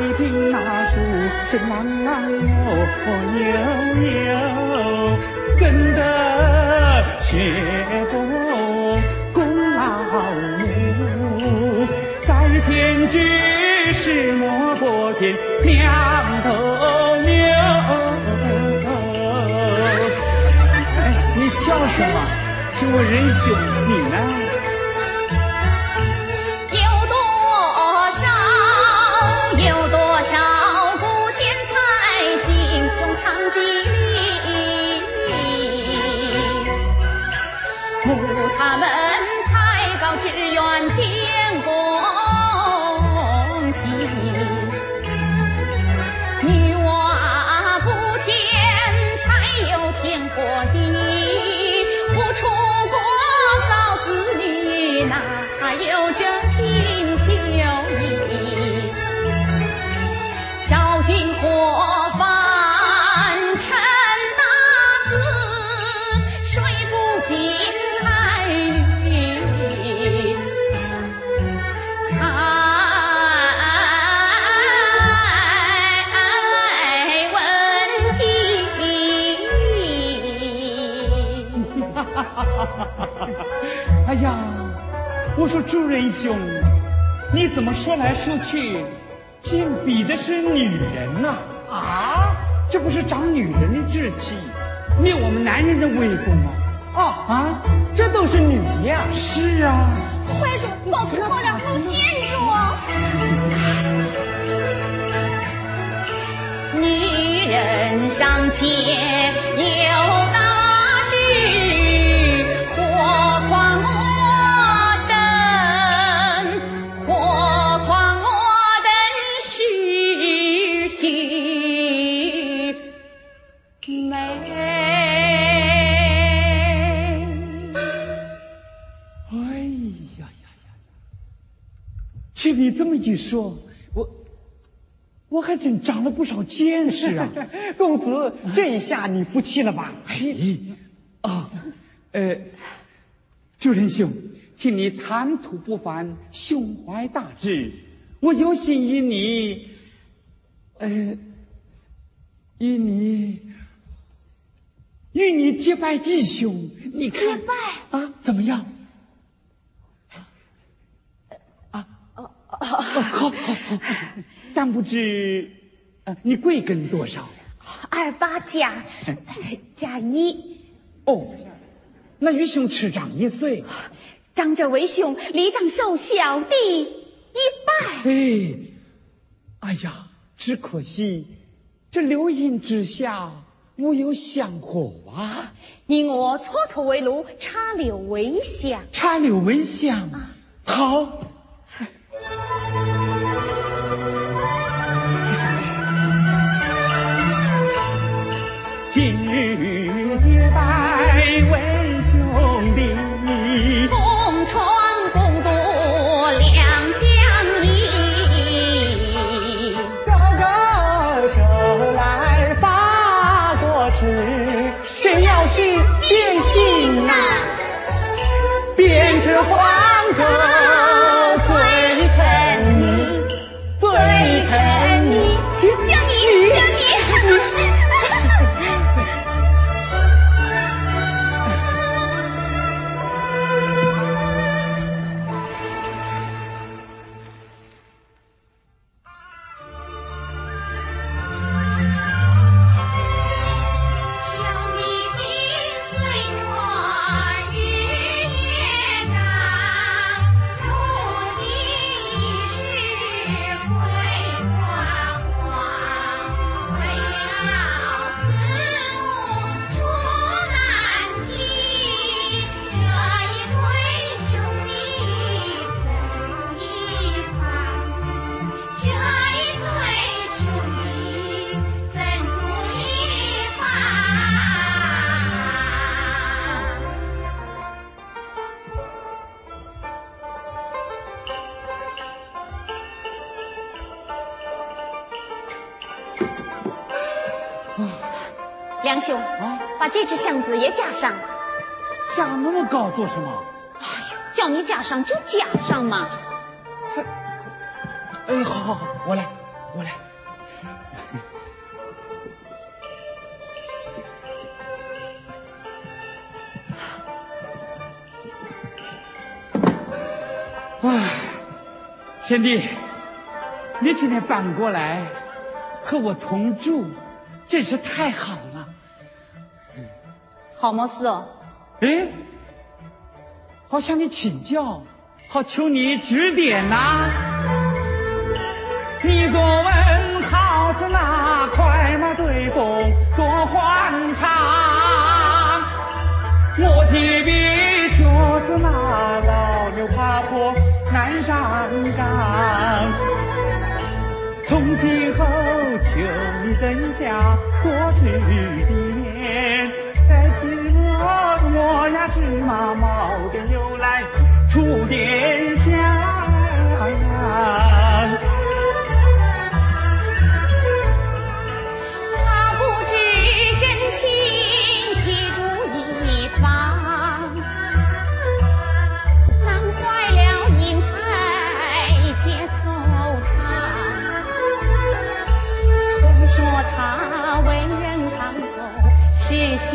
太平那树是郎朗哦悠悠，怎得学过功劳母，在天之时莫过天两头牛。哎，你笑什么？请问仁兄，你呢？me. 朱仁兄，你怎么说来说去，竟比的是女人呐？啊，这不是长女人的志气，灭我们男人的威风吗？啊啊，这都是女呀！是啊。快说，报错了，陆先说。女人尚且有道。你这么一说，我我还真长了不少见识啊！公子，这一下你服气了吧？哎，啊，呃，主人兄，听你谈吐不凡，胸怀大志，我有心与你，呃，与你与你结拜弟兄，你结拜啊？怎么样？好，好，好，但不知你贵庚多少？二八加加一。哦，那与兄迟长一岁。长者为兄，理当受小弟一拜。哎，哎呀，只可惜这流云之下无有香火啊！你我蹉跎为炉，插柳为香。插柳为香，好。谁要是变心呐，变成黄狗这只箱子也加上，加那么高做什么？哎呀，叫你加上就加上嘛。哎，好好好，我来，我来。唉，贤弟，你今天搬过来和我同住，真是太好了。好么事？哎，好向你请教，好求你指点呐、你若问好似那快马追风多欢畅，我提笔却是那老牛爬坡难上岗。从今后求你灯下多指点，在此我我呀芝麻毛边又来出点香。他不知真情系主一方，难坏了银台结惆怅。虽说他为人康厚是兄